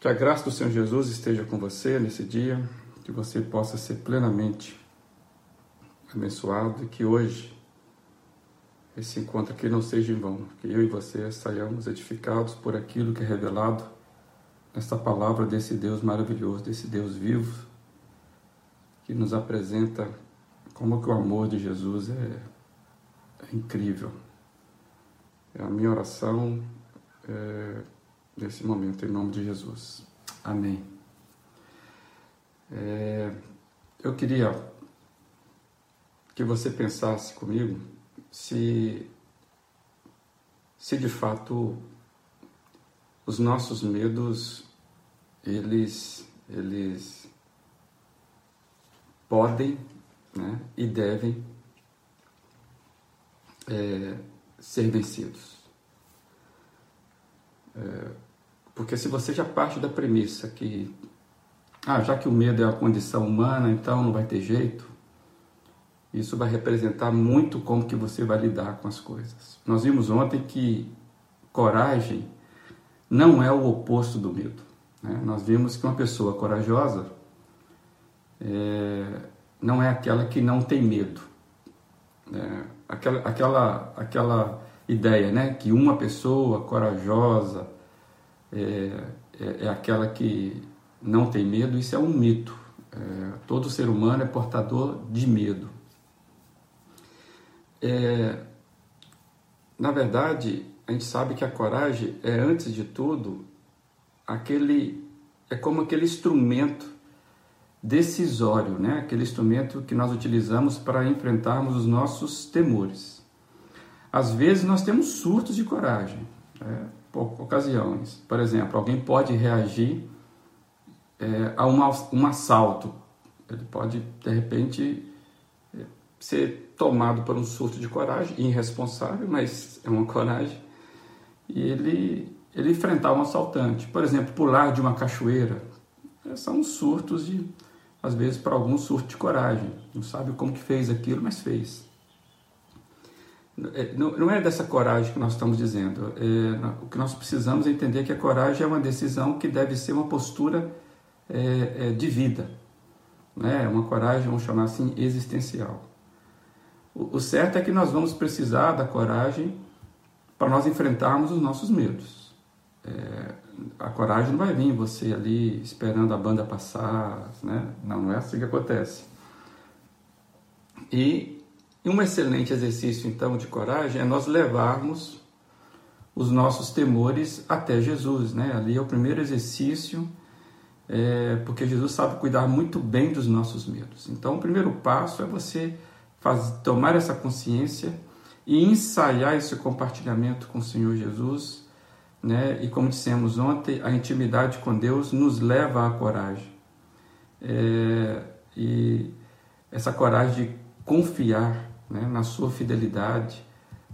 Que a graça do Senhor Jesus esteja com você nesse dia, que você possa ser plenamente abençoado e que hoje esse encontro aqui não seja em vão, que eu e você saiamos edificados por aquilo que é revelado nesta palavra desse Deus maravilhoso, desse Deus vivo, que nos apresenta como que o amor de Jesus é, é incrível. É a minha oração é, nesse momento, em nome de Jesus. Amém. É, eu queria que você pensasse comigo se, se de fato os nossos medos eles, eles podem né, e devem é, ser vencidos. É, porque se você já parte da premissa que, ah, já que o medo é a condição humana, então não vai ter jeito, isso vai representar muito como que você vai lidar com as coisas. Nós vimos ontem que coragem não é o oposto do medo. Né? Nós vimos que uma pessoa corajosa é, não é aquela que não tem medo. É, aquela, aquela, aquela ideia né? que uma pessoa corajosa, é, é, é, aquela que não tem medo, isso é um mito. É, todo ser humano é portador de medo. É, na verdade, a gente sabe que a coragem é, antes de tudo, aquele é como aquele instrumento decisório, né? aquele instrumento que nós utilizamos para enfrentarmos os nossos temores. Às vezes nós temos surtos de coragem. Né? Ocasiões. Por exemplo, alguém pode reagir é, a um, um assalto. Ele pode, de repente, é, ser tomado por um surto de coragem, irresponsável, mas é uma coragem, e ele, ele enfrentar um assaltante. Por exemplo, pular de uma cachoeira. É, são surtos de, às vezes, para algum surto de coragem. Não sabe como que fez aquilo, mas fez. É, não é dessa coragem que nós estamos dizendo. É, o que nós precisamos é entender que a coragem é uma decisão que deve ser uma postura é, é, de vida. Né? Uma coragem, vamos chamar assim, existencial. O, o certo é que nós vamos precisar da coragem para nós enfrentarmos os nossos medos. É, a coragem não vai vir você ali esperando a banda passar, né? Não, não é assim que acontece. E um excelente exercício, então, de coragem é nós levarmos os nossos temores até Jesus, né? Ali é o primeiro exercício, é, porque Jesus sabe cuidar muito bem dos nossos medos. Então, o primeiro passo é você faz, tomar essa consciência e ensaiar esse compartilhamento com o Senhor Jesus, né? E como dissemos ontem, a intimidade com Deus nos leva à coragem. É, e essa coragem de confiar né, na sua fidelidade,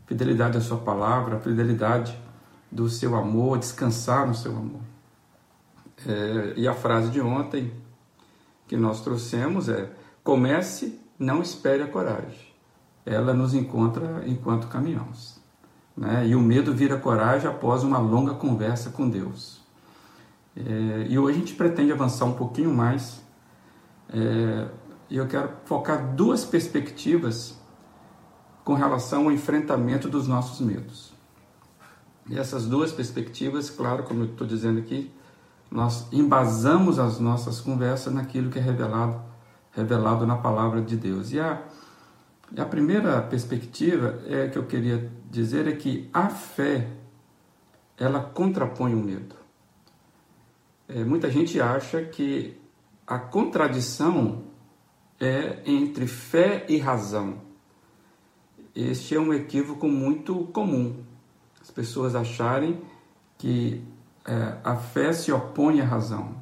fidelidade à sua palavra, fidelidade do seu amor, descansar no seu amor. É, e a frase de ontem que nós trouxemos é: comece, não espere a coragem. Ela nos encontra enquanto caminhamos. Né? E o medo vira coragem após uma longa conversa com Deus. É, e hoje a gente pretende avançar um pouquinho mais. É, e eu quero focar duas perspectivas com relação ao enfrentamento dos nossos medos. E essas duas perspectivas, claro, como eu estou dizendo aqui, nós embasamos as nossas conversas naquilo que é revelado, revelado na palavra de Deus. E a, a primeira perspectiva é que eu queria dizer é que a fé ela contrapõe o medo. É, muita gente acha que a contradição é entre fé e razão. Este é um equívoco muito comum. As pessoas acharem que é, a fé se opõe à razão,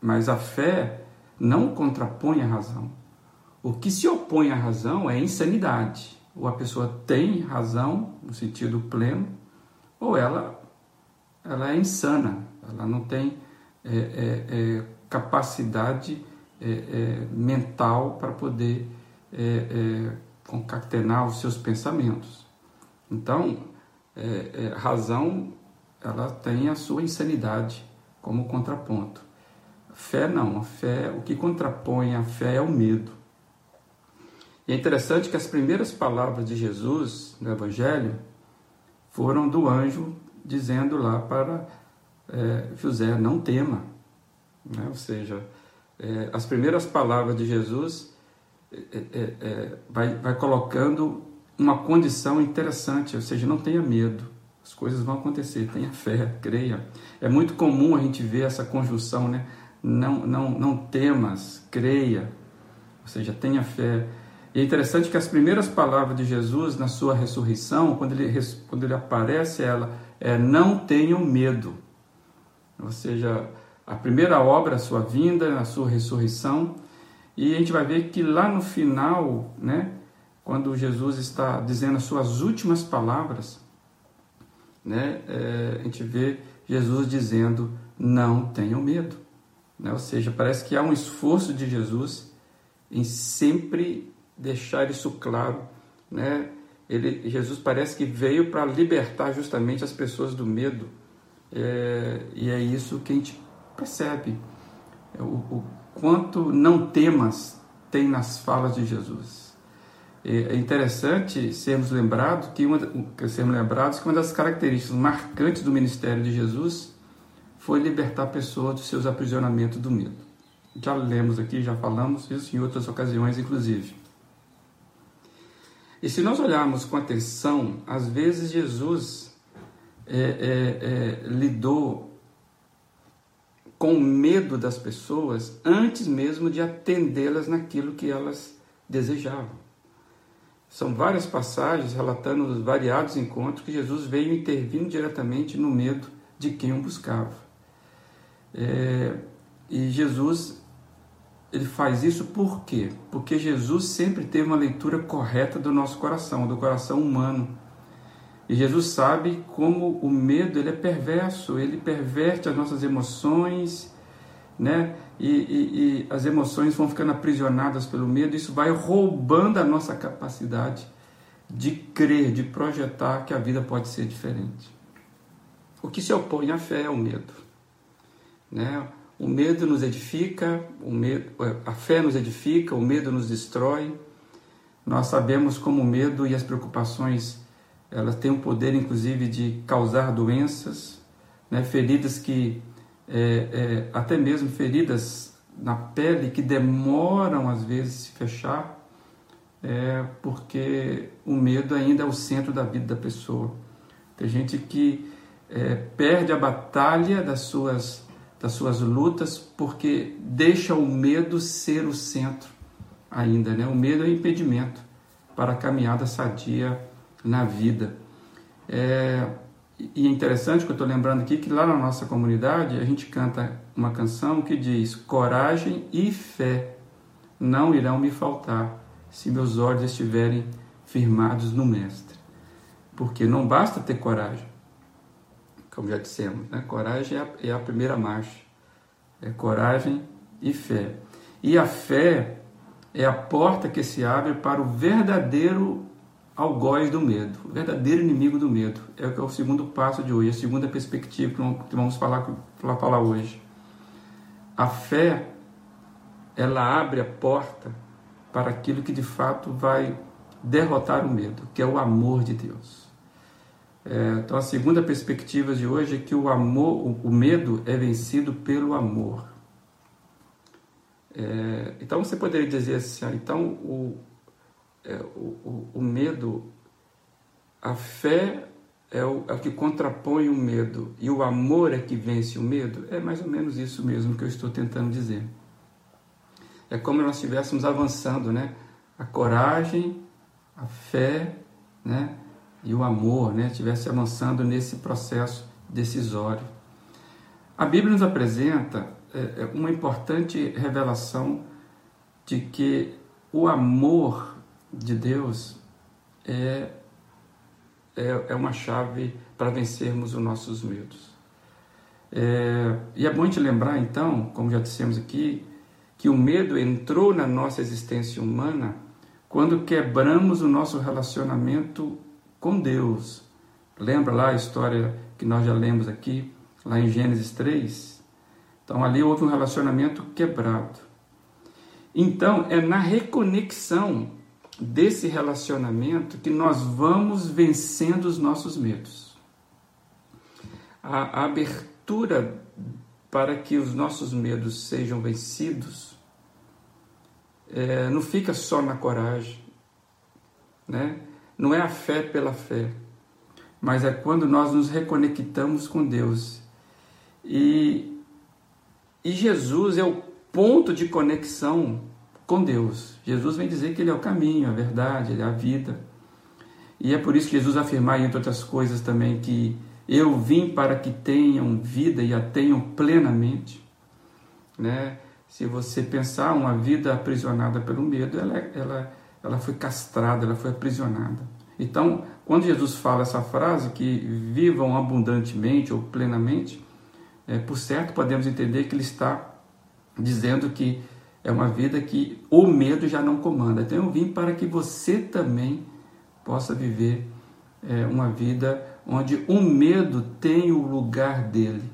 mas a fé não contrapõe a razão. O que se opõe à razão é insanidade. Ou a pessoa tem razão no sentido pleno, ou ela, ela é insana, ela não tem é, é, é capacidade é, é, mental para poder concatenar os seus pensamentos. Então, é, é, razão ela tem a sua insanidade como contraponto. Fé não, a fé, o que contrapõe a fé é o medo. E é interessante que as primeiras palavras de Jesus no Evangelho foram do anjo dizendo lá para é, José: não tema. Né? Ou seja, é, as primeiras palavras de Jesus é, é, é, vai, vai colocando uma condição interessante, ou seja, não tenha medo, as coisas vão acontecer, tenha fé, creia. É muito comum a gente ver essa conjunção, né? Não, não, não temas, creia, ou seja, tenha fé. E é interessante que as primeiras palavras de Jesus na sua ressurreição, quando ele, quando ele aparece, ela é não tenham medo. Ou seja, a primeira obra, a sua vinda, a sua ressurreição. E a gente vai ver que lá no final, né, quando Jesus está dizendo as suas últimas palavras, né, é, a gente vê Jesus dizendo: não tenham medo. Né? Ou seja, parece que há um esforço de Jesus em sempre deixar isso claro, né? Ele, Jesus parece que veio para libertar justamente as pessoas do medo, é, e é isso que a gente percebe, é o, o, quanto não temas tem nas falas de Jesus. É, é interessante sermos lembrados que uma, sermos lembrados que uma das características marcantes do ministério de Jesus foi libertar a pessoa dos seus aprisionamentos do medo. Já lemos aqui, já falamos isso em outras ocasiões, inclusive. E se nós olharmos com atenção, às vezes Jesus é, é, é, lidou com medo das pessoas antes mesmo de atendê-las naquilo que elas desejavam. São várias passagens relatando os variados encontros que Jesus veio intervindo diretamente no medo de quem o buscava. É, e Jesus ele faz isso por quê? Porque Jesus sempre teve uma leitura correta do nosso coração, do coração humano. E Jesus sabe como o medo ele é perverso, ele perverte as nossas emoções, né? E, e, e as emoções vão ficando aprisionadas pelo medo, isso vai roubando a nossa capacidade de crer, de projetar que a vida pode ser diferente. O que se opõe à fé é o medo. Né? O medo nos edifica, o medo, a fé nos edifica, o medo nos destrói. Nós sabemos como o medo e as preocupações elas têm o poder, inclusive, de causar doenças, né? feridas que, é, é, até mesmo feridas na pele que demoram às vezes se fechar, é, porque o medo ainda é o centro da vida da pessoa. Tem gente que é, perde a batalha das suas das suas lutas, porque deixa o medo ser o centro ainda, né? O medo é um impedimento para a caminhada sadia na vida. É, e é interessante que eu estou lembrando aqui que lá na nossa comunidade a gente canta uma canção que diz: Coragem e fé não irão me faltar se meus olhos estiverem firmados no Mestre. Porque não basta ter coragem, como já dissemos, né? coragem é a, é a primeira marcha, é coragem e fé. E a fé é a porta que se abre para o verdadeiro algoz do medo, o verdadeiro inimigo do medo. É é o segundo passo de hoje, a segunda perspectiva que vamos falar, falar hoje. A fé, ela abre a porta para aquilo que de fato vai derrotar o medo, que é o amor de Deus. É, então, a segunda perspectiva de hoje é que o amor, o medo é vencido pelo amor. É, então, você poderia dizer assim: então, o, é, o, o, medo, a fé é o, é o que contrapõe o medo e o amor é que vence o medo? É mais ou menos isso mesmo que eu estou tentando dizer. É como nós estivéssemos avançando, né? A coragem, a fé, né? e o amor né, estivesse avançando nesse processo decisório. A Bíblia nos apresenta é, é, uma importante revelação de que o amor de Deus é, é, é uma chave para vencermos os nossos medos. É, e é bom te lembrar, então, como já dissemos aqui, que o medo entrou na nossa existência humana quando quebramos o nosso relacionamento com Deus. Lembra lá a história que nós já lemos aqui, lá em Gênesis 3, Então ali houve um relacionamento quebrado. Então é na reconexão desse relacionamento que nós vamos vencendo os nossos medos. A, abertura para que os nossos medos sejam vencidos é, não fica só na coragem, né? não é a fé pela fé, mas é quando nós nos reconectamos com Deus. E, e Jesus é o ponto de conexão com Deus. Jesus vem dizer que Ele é o caminho, a verdade, Ele é a vida. E é por isso que Jesus afirma, entre outras coisas, também que eu vim para que tenham vida e a tenham plenamente. Né? Se você pensar uma vida aprisionada pelo medo, ela, ela, ela foi castrada, ela foi aprisionada. Então, quando Jesus fala essa frase, que vivam abundantemente ou plenamente, é, por certo podemos entender que ele está dizendo que é uma vida que o medo já não comanda. Então eu vim para que você também possa viver é, uma vida onde o medo tem o lugar dele.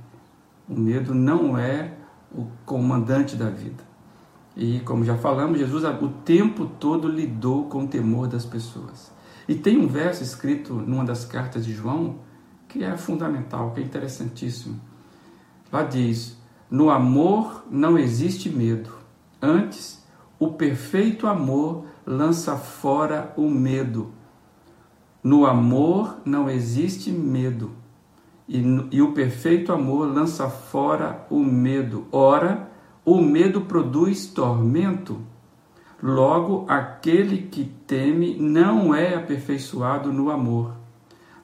O medo não é o comandante da vida. E como já falamos, Jesus o tempo todo lidou com o temor das pessoas. E tem um verso escrito numa das cartas de João que é fundamental, que é interessantíssimo. Lá diz: No amor não existe medo, Antes, o perfeito amor lança fora o medo. No amor não existe medo. E, e, o perfeito amor lança fora o medo. Ora, o medo produz tormento. Logo, aquele que teme não é aperfeiçoado no amor.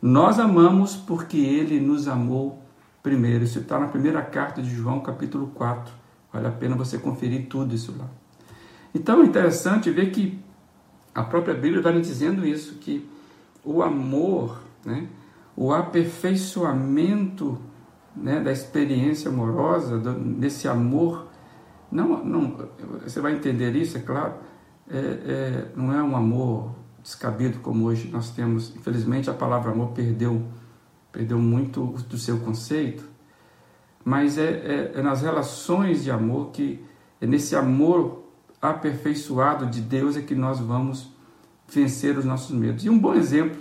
Nós amamos porque ele nos amou primeiro. Isso está na primeira carta de João, capítulo 4. Vale a pena você conferir tudo isso lá. Então é interessante ver que a própria Bíblia está nos dizendo isso, que o amor, né, o aperfeiçoamento né, da experiência amorosa, do, desse amor, não, não, você vai entender isso, é claro, é, é, não é um amor descabido como hoje nós temos. Infelizmente a palavra amor perdeu, perdeu muito do seu conceito, mas é, é, é nas relações de amor que, é nesse amor aperfeiçoado de Deus é que nós vamos vencer os nossos medos. E um bom exemplo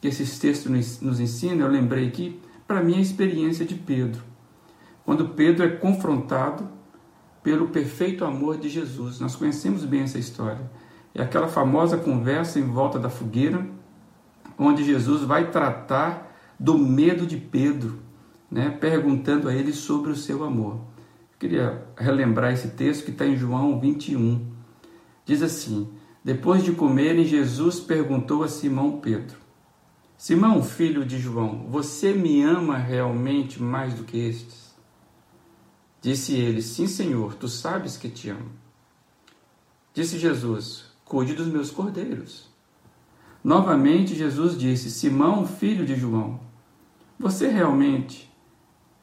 que esses textos nos ensinam, eu lembrei aqui, para mim, é a experiência de Pedro. Quando Pedro é confrontado pelo perfeito amor de Jesus. Nós conhecemos bem essa história. É aquela famosa conversa em volta da fogueira, onde Jesus vai tratar do medo de Pedro né, perguntando a ele sobre o seu amor. Eu queria relembrar esse texto que está em João 21. Diz assim: Depois de comerem, Jesus perguntou a Simão Pedro: Simão, filho de João, você me ama realmente mais do que estes? Disse ele: Sim, Senhor, tu sabes que te amo. Disse Jesus: Cuide dos meus cordeiros. Novamente Jesus disse: Simão, filho de João, você realmente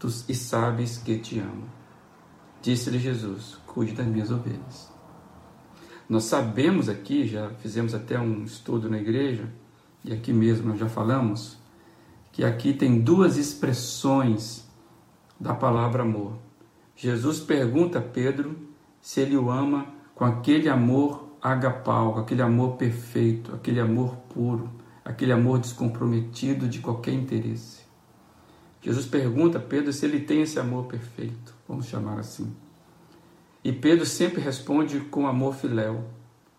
tu, e sabes que te amo. Disse-lhe Jesus: Cuide das minhas ovelhas. Nós sabemos aqui, já fizemos até um estudo na igreja, e aqui mesmo nós já falamos, que aqui tem duas expressões da palavra amor. Jesus pergunta a Pedro se ele o ama com aquele amor agapau, aquele amor perfeito, aquele amor puro, aquele amor descomprometido de qualquer interesse. Jesus pergunta a Pedro se ele tem esse amor perfeito, vamos chamar assim. E Pedro sempre responde com amor filéu.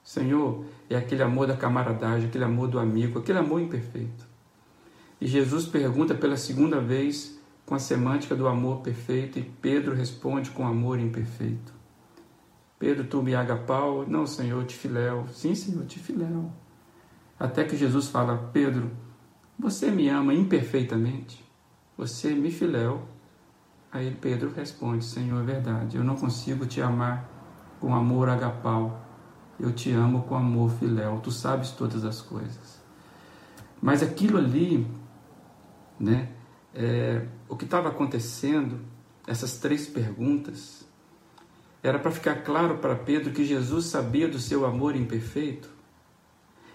Senhor, é aquele amor da camaradagem, aquele amor do amigo, aquele amor imperfeito. E Jesus pergunta pela segunda vez com a semântica do amor perfeito e Pedro responde com amor imperfeito. Pedro, tu me agapau? Não, Senhor, te filéu. Sim, Senhor, te filéu. Até que Jesus fala, Pedro, você me ama imperfeitamente? Você, Mifiléu, Aí Pedro responde: Senhor, é verdade, eu não consigo te amar com amor agapau, eu te amo com amor filéu, tu sabes todas as coisas. Mas aquilo ali, né, é, o que estava acontecendo, essas três perguntas, era para ficar claro para Pedro que Jesus sabia do seu amor imperfeito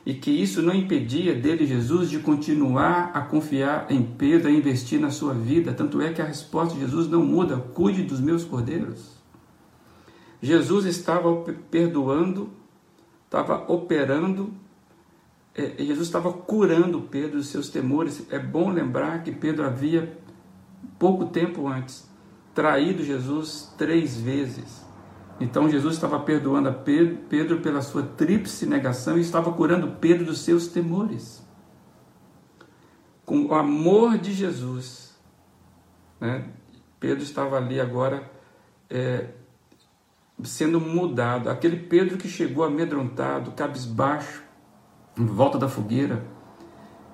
e que isso não impedia dele, Jesus, de continuar a confiar em Pedro, a investir na sua vida. Tanto é que a resposta de Jesus não muda: cuide dos meus cordeiros. Jesus estava perdoando, estava operando, é, Jesus estava curando Pedro dos seus temores. É bom lembrar que Pedro havia, pouco tempo antes, traído Jesus três vezes. Então Jesus estava perdoando a Pedro pela sua tríplice negação e estava curando Pedro dos seus temores. Com o amor de Jesus, né? Pedro estava ali agora é, sendo mudado. Aquele Pedro que chegou amedrontado, cabisbaixo, em volta da fogueira,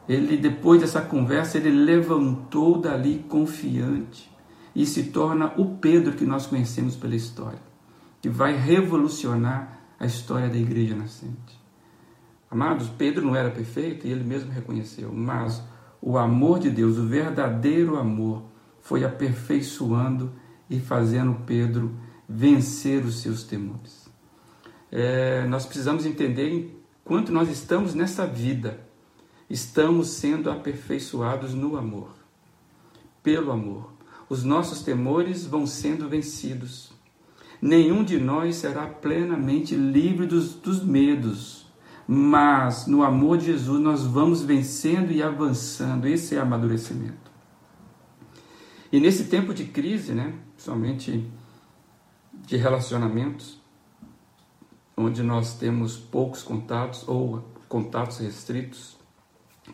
ele depois dessa conversa ele levantou dali confiante e se torna o Pedro que nós conhecemos pela história que vai revolucionar a história da igreja nascente. Amados, Pedro não era perfeito e ele mesmo reconheceu, mas o amor de Deus, o verdadeiro amor, foi aperfeiçoando e fazendo Pedro vencer os seus temores. É, nós precisamos entender enquanto nós estamos nessa vida, estamos sendo aperfeiçoados no amor, pelo amor. Os nossos temores vão sendo vencidos nenhum de nós será plenamente livre dos, dos medos, mas no amor de Jesus nós vamos vencendo e avançando. Esse é amadurecimento. E nesse tempo de crise, né, principalmente de relacionamentos, onde nós temos poucos contatos ou contatos restritos,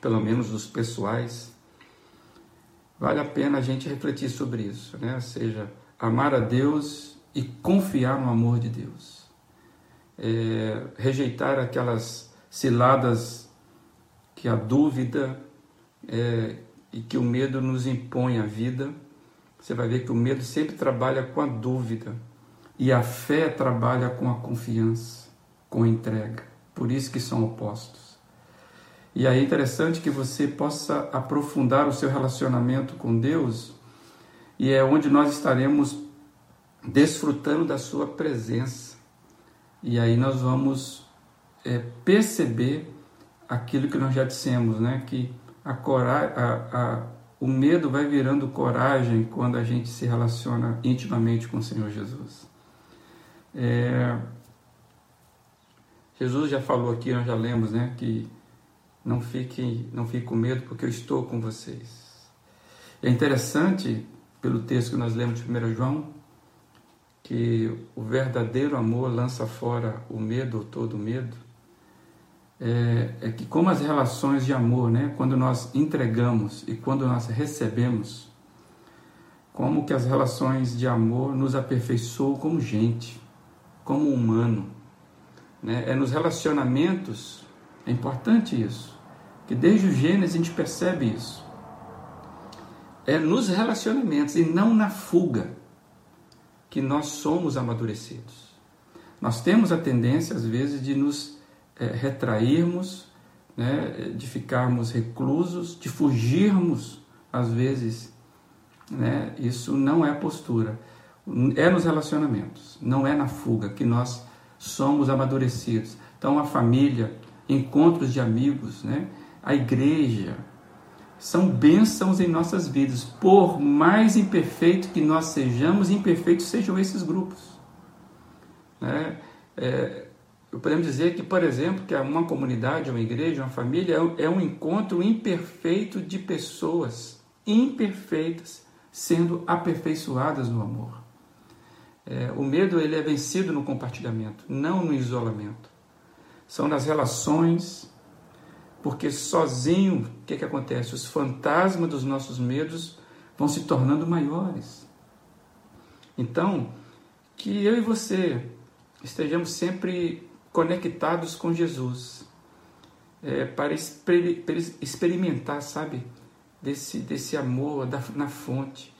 pelo menos dos pessoais, vale a pena a gente refletir sobre isso, né? Ou seja, amar a Deus e confiar no amor de Deus. É, rejeitar aquelas ciladas que a dúvida é, e que o medo nos impõe à vida. Você vai ver que o medo sempre trabalha com a dúvida e a fé trabalha com a confiança, com a entrega. Por isso que são opostos. E aí é interessante que você possa aprofundar o seu relacionamento com Deus e é onde nós estaremos desfrutando da sua presença. E aí nós vamos é, perceber aquilo que nós já dissemos, né? Que a coragem, a, a, o medo vai virando coragem quando a gente se relaciona intimamente com o Senhor Jesus. É, Jesus já falou aqui, nós já lemos, né? Que não fiquem, não fiquem com medo, porque eu estou com vocês. É interessante, pelo texto que nós lemos de 1 João, que o verdadeiro amor lança fora o medo todo medo, é, é, que como as relações de amor, né, quando nós entregamos e quando nós recebemos, como que as relações de amor nos aperfeiçoam como gente, como humano. Né? É nos relacionamentos, é importante isso, que desde o Gênesis a gente percebe isso. É nos relacionamentos e não na fuga que nós somos amadurecidos. Nós temos a tendência, às vezes, de nos é, retrairmos, né, de ficarmos reclusos, de fugirmos, às vezes. Né? Isso não é postura. É nos relacionamentos, não é na fuga que nós somos amadurecidos. Então, a família, encontros de amigos, né? a igreja, são bênçãos em nossas vidas. Por mais imperfeito que nós sejamos, imperfeitos sejam esses grupos. Né? É, podemos dizer que, por exemplo, que uma comunidade, uma igreja, uma família é um é encontro imperfeito de pessoas imperfeitas sendo aperfeiçoadas no amor. É, o medo ele é vencido no compartilhamento, não no isolamento. São nas relações, porque sozinho, o que, que acontece? Os fantasmas dos nossos medos vão se tornando maiores. Então, que eu e você estejamos sempre conectados com Jesus, é, para experimentar, sabe, desse, desse amor da, na fonte.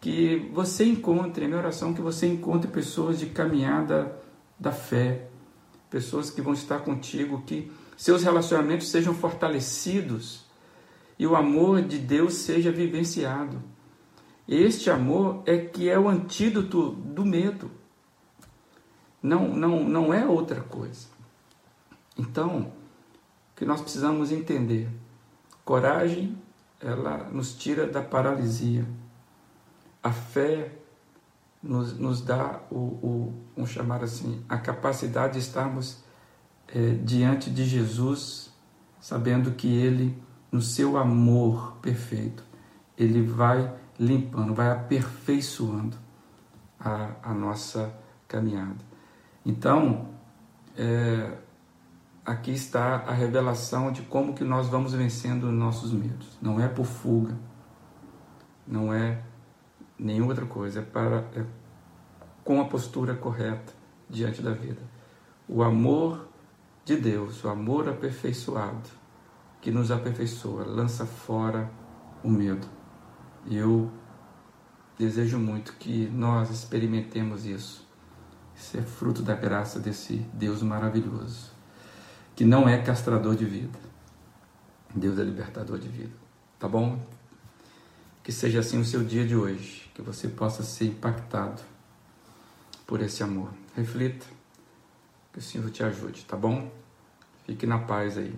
que você encontre, a minha oração é que você encontre pessoas de caminhada da fé, pessoas que vão estar contigo, que seus relacionamentos sejam fortalecidos e o amor de Deus seja vivenciado. Este amor é que é o antídoto do medo. Não, não, não é outra coisa. Então, o que nós precisamos entender, coragem, ela nos tira da paralisia. A fé nos, nos dá o, o, vamos chamar assim, a capacidade de estarmos é, diante de Jesus, sabendo que Ele, no seu amor perfeito, Ele vai limpando, vai aperfeiçoando a, a nossa caminhada. Então, é, aqui está a revelação de como que nós vamos vencendo nossos medos. Não é por fuga, não é nenhuma outra coisa, é para é com a postura correta diante da vida. O amor de Deus, o amor aperfeiçoado, que nos aperfeiçoa, lança fora o medo. E eu desejo muito que nós experimentemos isso. Isso é fruto da graça desse Deus maravilhoso, que não é castrador de vida. Deus é libertador de vida. Tá bom? Que seja assim o seu dia de hoje, que você possa ser impactado por esse amor. Reflita, que o Senhor te ajude, tá bom? Fique na paz aí.